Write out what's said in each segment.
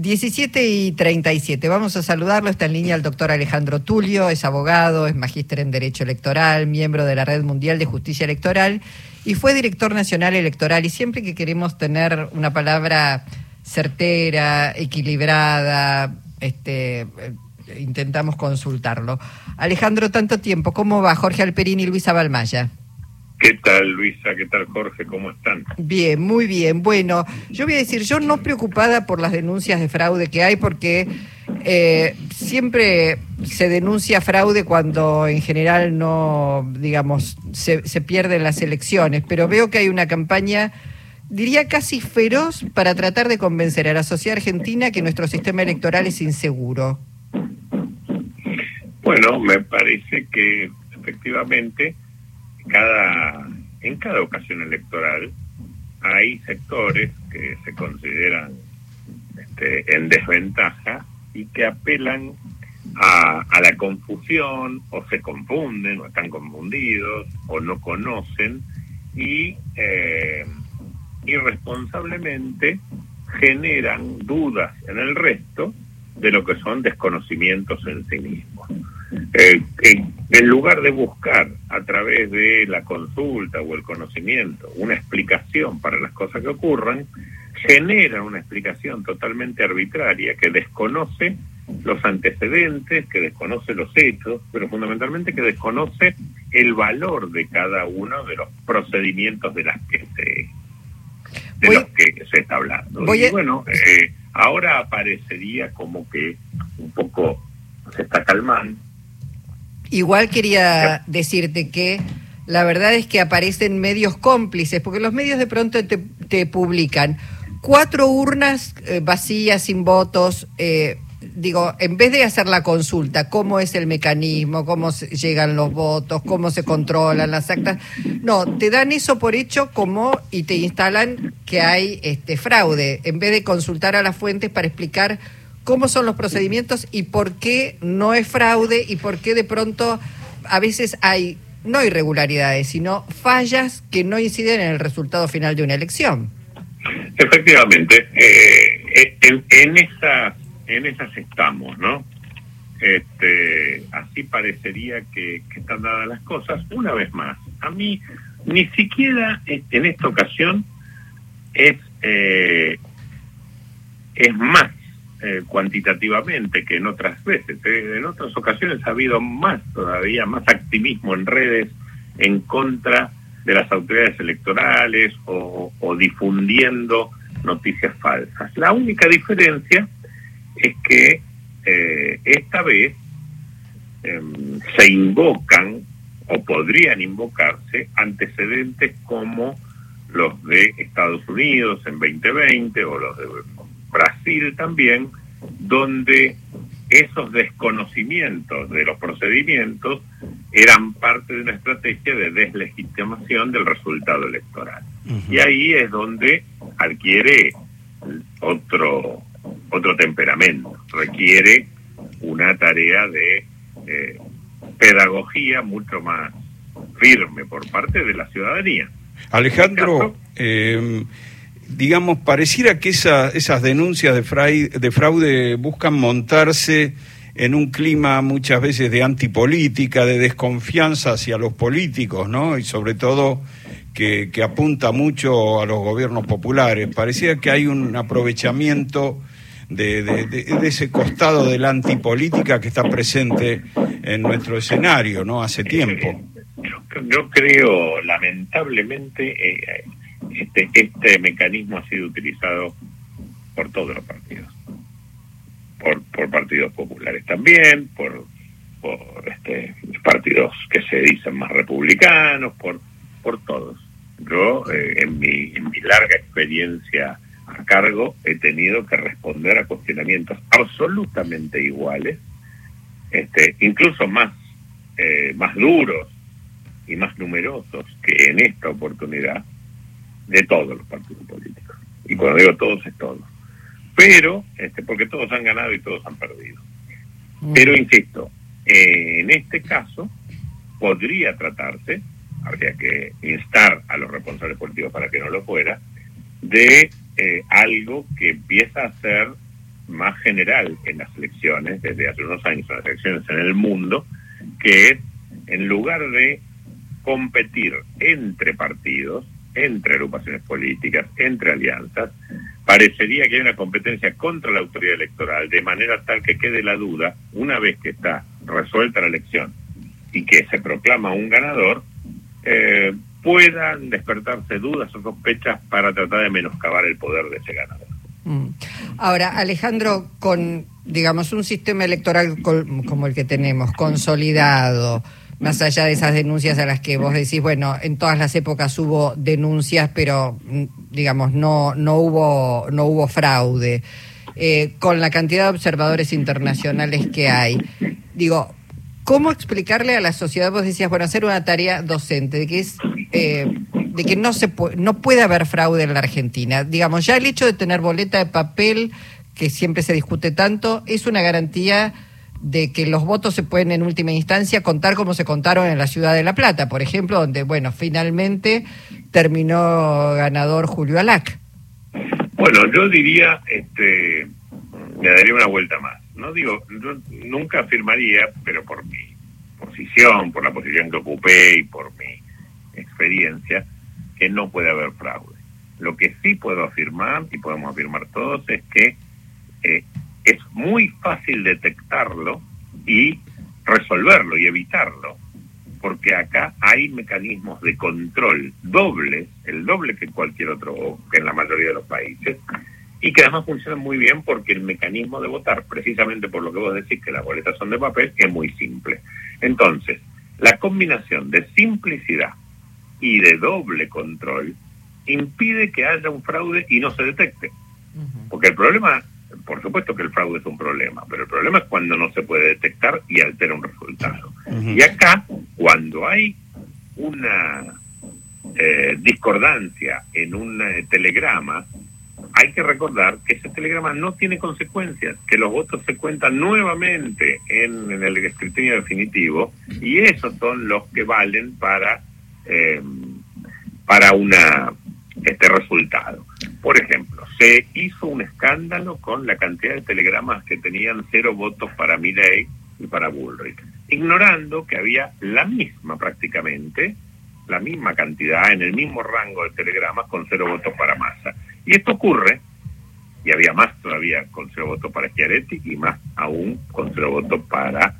17 y 37. Vamos a saludarlo. Está en línea el doctor Alejandro Tulio, es abogado, es magíster en Derecho Electoral, miembro de la Red Mundial de Justicia Electoral y fue director nacional electoral. Y siempre que queremos tener una palabra certera, equilibrada, este, eh, intentamos consultarlo. Alejandro, tanto tiempo. ¿Cómo va Jorge Alperín y Luisa Balmaya? ¿Qué tal, Luisa? ¿Qué tal, Jorge? ¿Cómo están? Bien, muy bien. Bueno, yo voy a decir, yo no preocupada por las denuncias de fraude que hay, porque eh, siempre se denuncia fraude cuando en general no, digamos, se, se pierden las elecciones, pero veo que hay una campaña diría casi feroz para tratar de convencer a la sociedad argentina que nuestro sistema electoral es inseguro. Bueno, me parece que efectivamente cada, en cada ocasión electoral hay sectores que se consideran este, en desventaja y que apelan a, la confusión o se confunden o están confundidos o no conocen y eh, irresponsablemente generan dudas en el resto de lo que son desconocimientos en sí mismos. Eh, en, en, lugar de buscar a través de la consulta o el conocimiento una explicación para las cosas que ocurran, generan una explicación totalmente arbitraria que desconoce los antecedentes, que desconoce los hechos, pero fundamentalmente que desconoce el valor de cada uno de los procedimientos de las que se de voy, los que se está hablando. Y bueno, eh, ahora aparecería como que un poco se está calmando Igual quería decirte que la verdad es que aparecen medios cómplices, porque los medios de pronto te, te publican cuatro urnas eh, vacías, sin votos. Eh, digo, en vez de hacer la consulta, cómo es el mecanismo, cómo llegan los votos, cómo se controlan las actas, no, te dan eso por hecho como y te instalan que hay este fraude, en vez de consultar a las fuentes para explicar cómo son los procedimientos y por qué no es fraude y por qué de pronto a veces hay no irregularidades, sino fallas que no inciden en el resultado final de una elección. Efectivamente, eh, en, en, esas, en esas estamos, ¿no? Este, así parecería que, están dadas las cosas. Una vez más, a mí ni siquiera en esta ocasión es, eh, es más eh, cuantitativamente que en otras veces. Eh. En otras ocasiones ha habido más todavía, más activismo en redes en contra de las autoridades electorales o, difundiendo noticias falsas. La única diferencia es que eh, esta vez eh, se invocan o podrían invocarse antecedentes como los de Estados Unidos en 2020 o los de Brasil también, donde esos desconocimientos de los procedimientos eran parte de una estrategia de deslegitimación del resultado electoral. Uh -huh. Y ahí es donde adquiere otro, otro temperamento, requiere una tarea de eh, pedagogía mucho más firme por parte de la ciudadanía. Alejandro, eh, digamos, pareciera que esa, esas denuncias de, fray, de fraude buscan montarse en un clima muchas veces de antipolítica, de desconfianza hacia los políticos, ¿no? Y sobre todo que, que apunta mucho a los gobiernos populares. Parecía que hay un aprovechamiento de, ese costado de la antipolítica que está presente en nuestro escenario, ¿no? Hace tiempo. Yo, yo creo, lamentablemente, eh, este, este mecanismo ha sido utilizado por todos los partidos, por, por partidos populares también, por, por este, partidos que se dicen más republicanos, por, por todos. Yo, eh, en, mi, en mi larga experiencia a cargo, he tenido que responder a cuestionamientos absolutamente iguales, este, incluso más, eh, más duros y más numerosos que en esta oportunidad, de todos los partidos políticos. Y cuando digo todos, es todos. Pero, este, porque todos han ganado y todos han perdido. Pero, insisto, eh, en este caso podría tratarse, habría que instar a los responsables políticos para que no lo fuera, de eh, algo que empieza a ser más general en las elecciones, desde hace unos años en las elecciones en el mundo, que es, en lugar de competir entre partidos, entre agrupaciones políticas, entre alianzas, parecería que hay una competencia contra la autoridad electoral, de manera tal que quede la duda, una vez que está resuelta la elección y que se proclama un ganador, eh, puedan despertarse dudas o sospechas para tratar de menoscabar el poder de ese ganador. Mm. Ahora, Alejandro, con, digamos, un sistema electoral como el que tenemos, consolidado, más allá de esas denuncias a las que vos decís, bueno, en todas las épocas hubo denuncias, pero, mm, digamos, no, no, hubo, no hubo fraude. Eh, con la cantidad de observadores internacionales que hay, digo, ¿cómo explicarle a la sociedad? Vos decías, bueno, hacer una tarea docente, de que es eh, de que no se no puede haber fraude en la Argentina. Digamos, ya el hecho de tener boleta de papel, que siempre se discute tanto, es una garantía de que los votos se pueden en última instancia contar como se contaron en la ciudad de La Plata, por ejemplo, donde, bueno, finalmente terminó ganador Julio Alac. Bueno, yo diría, este, me daría una vuelta más. No digo, yo nunca afirmaría, pero por mi posición, por la posición que ocupé y por mi experiencia, que no puede haber fraude. Lo que sí puedo afirmar, y podemos afirmar todos, es que eh, es muy fácil detectarlo y resolverlo y evitarlo, porque acá hay mecanismos de control doble, el doble que cualquier otro, que en la mayoría de los países, y que además funcionan muy bien porque el mecanismo de votar, precisamente por lo que vos decís que las boletas son de papel, es muy simple. Entonces, la combinación de simplicidad y de doble control impide que haya un fraude y no se detecte. Porque el problema, por supuesto que el fraude es un problema, pero el problema es cuando no se puede detectar y altera un resultado. Y acá, cuando hay una eh, discordancia en un eh, telegrama, hay que recordar que ese telegrama no tiene consecuencias, que los votos se cuentan nuevamente en, en el escrutinio definitivo y esos son los que valen para eh, para una este resultado. Por ejemplo, se hizo un escándalo con la cantidad de telegramas que tenían cero votos para Milley y para Bullrich, ignorando que había la misma prácticamente, la misma cantidad, en el mismo rango de telegramas con cero votos para Massa. Y esto ocurre, y había más todavía con cero votos para Schiaretti y más aún con cero votos para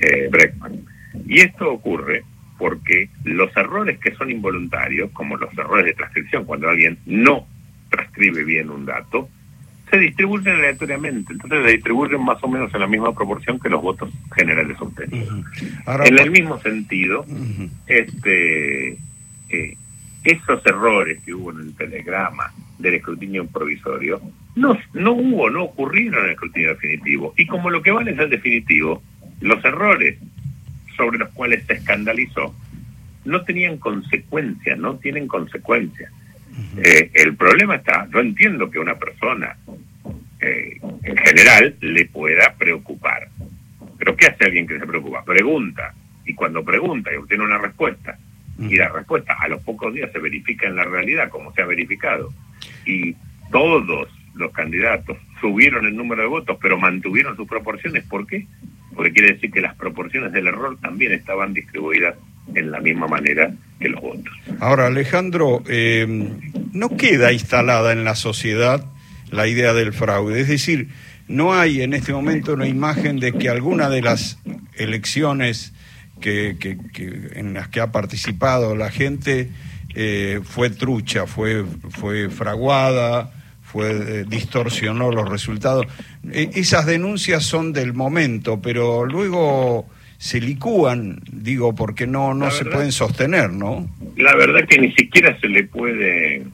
eh, Breckman. Y esto ocurre porque los errores que son involuntarios, como los errores de transcripción, cuando alguien no transcribe bien un dato, se distribuyen aleatoriamente, entonces se distribuyen más o menos en la misma proporción que los votos generales obtenidos. en el mismo sentido, este eh, esos errores que hubo en el telegrama del escrutinio provisorio, no, no hubo, no ocurrieron en el escrutinio definitivo. Y como lo que vale es el definitivo, los errores sobre los cuales se escandalizó no tenían consecuencias, no tienen Eh, el problema está, yo entiendo que una persona eh, en general le pueda preocupar, pero ¿qué hace alguien que se preocupa? Pregunta, y cuando pregunta y obtiene una respuesta, y la respuesta a los pocos días se verifica en la realidad como se ha verificado, y todos los candidatos subieron el número de votos, pero mantuvieron sus proporciones, ¿por qué? porque quiere decir que las proporciones del error también estaban distribuidas en la misma manera que los votos. Ahora, Alejandro, eh, no queda instalada en la sociedad la idea del fraude, es decir, no hay en este momento una imagen de que alguna de las elecciones que, en las que ha participado la gente eh, fue trucha, fue, fue fraguada, fue, eh, distorsionó los resultados. E, esas denuncias son del momento, pero luego se licúan, digo, porque no, no se pueden sostener, ¿no? La verdad que ni siquiera se le puede,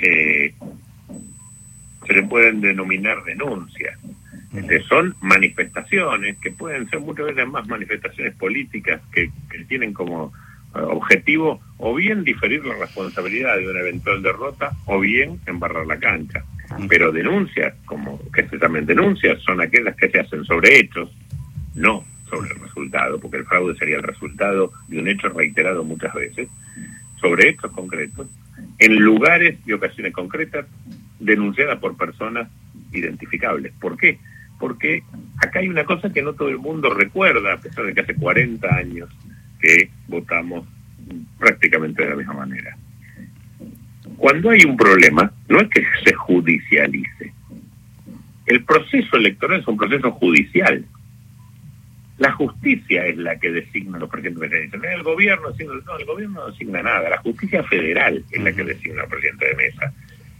eh, se le pueden denominar denuncias. Este, son manifestaciones que pueden ser muchas veces más manifestaciones políticas que, que tienen como objetivo o bien diferir la responsabilidad de una eventual derrota o bien embarrar la cancha. Pero denuncias, como que se llamen denuncias, son aquellas que se hacen sobre hechos, no sobre el resultado, porque el fraude sería el resultado de un hecho reiterado muchas veces, sobre hechos concretos, en lugares y ocasiones concretas, denunciadas por personas identificables. ¿Por qué? Porque acá hay una cosa que no todo el mundo recuerda, a pesar de que hace 40 años que votamos prácticamente de la misma manera. Cuando hay un problema, no es que se judicialice. El proceso electoral es un proceso judicial. La justicia es la que designa los presidentes de mesa. El gobierno, no, el gobierno no designa nada. La justicia federal es la que designa al presidente de mesa.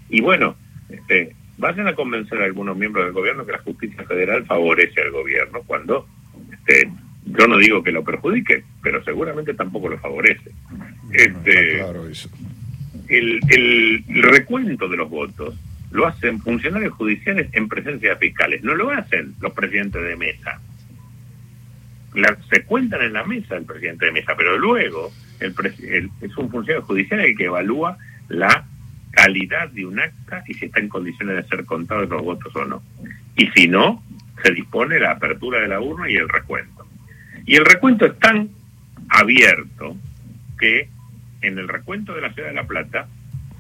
Y bueno, este, vayan a convencer a algunos miembros del gobierno que la justicia federal favorece al gobierno cuando este, yo no digo que lo perjudique, pero seguramente tampoco lo favorece. Este, claro eso. El, el, recuento de los votos lo hacen funcionarios judiciales en presencia de fiscales, no lo hacen los presidentes de mesa. Se cuentan en la mesa el presidente de mesa, pero luego el, es un funcionario judicial el que evalúa la calidad de un acta y si está en condiciones de ser contados los votos o no. Y si no, se dispone la apertura de la urna y el recuento. Y el recuento es tan abierto que en el recuento de la ciudad de La Plata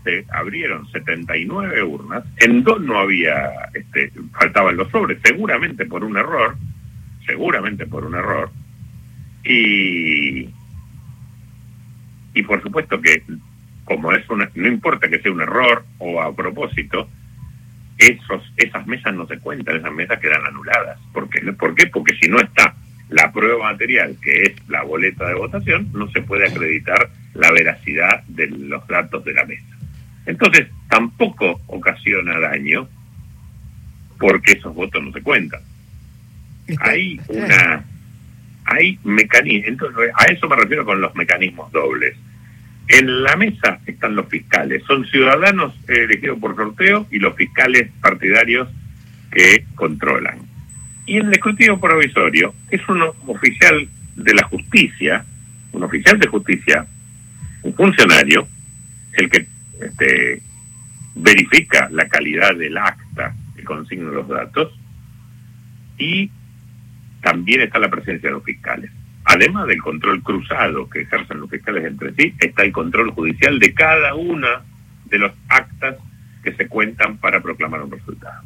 se abrieron 79 urnas, en dos no había, este, faltaban los sobres, seguramente por un error, seguramente por un error, y, y por supuesto que como es una, no importa que sea un error o a propósito, esos, esas mesas no se cuentan, esas mesas quedan anuladas. ¿Por qué? ¿Por qué? Porque si no está la prueba material, que es la boleta de votación, no se puede acreditar la veracidad de los datos de la mesa. Entonces, tampoco ocasiona daño porque esos votos no se cuentan. Hay una hay mecanismos, entonces a eso me refiero con los mecanismos dobles. En la mesa están los fiscales, son ciudadanos elegidos por sorteo y los fiscales partidarios que controlan. Y el escrutinio provisorio es un oficial de la justicia, un oficial de justicia, un funcionario, el que este, verifica la calidad del acta que consigna los datos y también está la presencia de los fiscales. Además del control cruzado que ejercen los fiscales entre sí, está el control judicial de cada una de los actas que se cuentan para proclamar un resultado.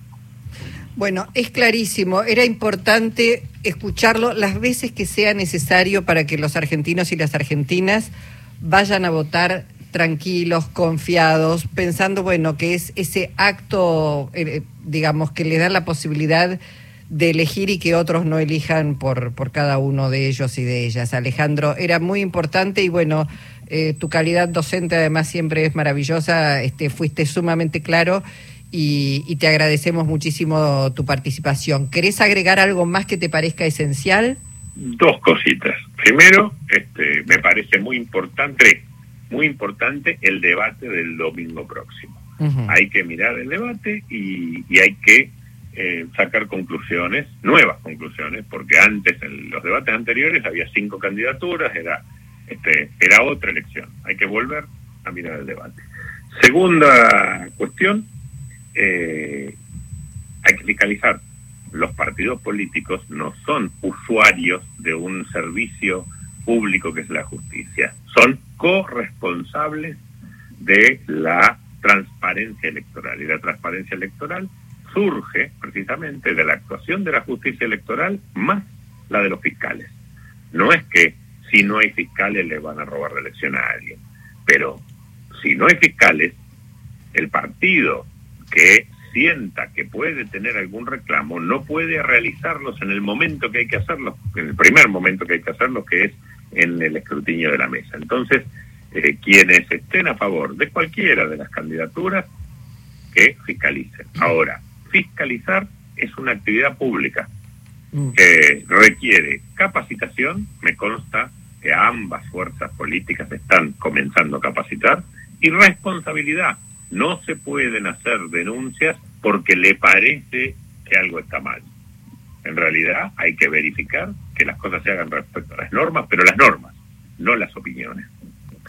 Bueno, es clarísimo. Era importante escucharlo las veces que sea necesario para que los argentinos y las argentinas vayan a votar tranquilos, confiados, pensando, bueno, que es ese acto, eh, digamos, que le da la posibilidad de elegir y que otros no elijan por, por cada uno de ellos y de ellas. Alejandro, era muy importante y bueno, eh, tu calidad docente además siempre es maravillosa, este, fuiste sumamente claro y, y, te agradecemos muchísimo tu participación. ¿Querés agregar algo más que te parezca esencial? Dos cositas. Primero, este, me parece muy importante, muy importante el debate del domingo próximo. Hay que mirar el debate y, y hay que eh, sacar conclusiones, nuevas conclusiones, porque antes, en los debates anteriores, había cinco candidaturas, era, este, era otra elección. Hay que volver a mirar el debate. Segunda cuestión, eh, hay que fiscalizar. Los partidos políticos no son usuarios de un servicio público que es la justicia, son corresponsables de la transparencia electoral. Y la transparencia electoral surge precisamente de la actuación de la justicia electoral más la de los fiscales. No es que si no hay fiscales le van a robar la elección a alguien, pero si no hay fiscales, el partido que sienta que puede tener algún reclamo no puede realizarlos en el momento que hay que hacerlos, en el primer momento que hay que hacerlos, que es en el escrutinio de la mesa. Entonces, eh, quienes estén a favor de cualquiera de las candidaturas, que fiscalicen. Ahora, fiscalizar es una actividad pública mm. que requiere capacitación, me consta que ambas fuerzas políticas están comenzando a capacitar, y responsabilidad. No se pueden hacer denuncias porque le parece que algo está mal. En realidad hay que verificar que las cosas se hagan respecto a las normas, pero las normas, no las opiniones.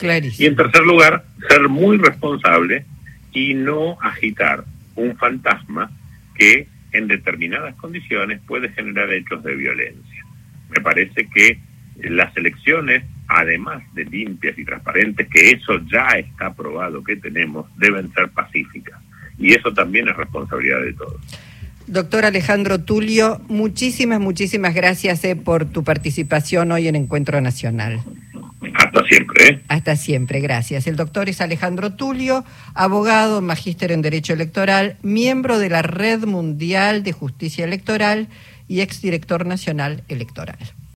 Y en tercer lugar, ser muy responsable y no agitar un fantasma que en determinadas condiciones puede generar hechos de violencia. Me parece que las elecciones, además de limpias y transparentes, que eso ya está probado que tenemos, deben ser pacíficas. Y eso también es responsabilidad de todos. Doctor Alejandro Tulio, muchísimas, muchísimas gracias eh, por tu participación hoy en Encuentro Nacional. Hasta siempre. ¿eh? Hasta siempre, gracias. El doctor es Alejandro Tulio, abogado, magíster en Derecho Electoral, miembro de la Red Mundial de Justicia Electoral y exdirector nacional electoral.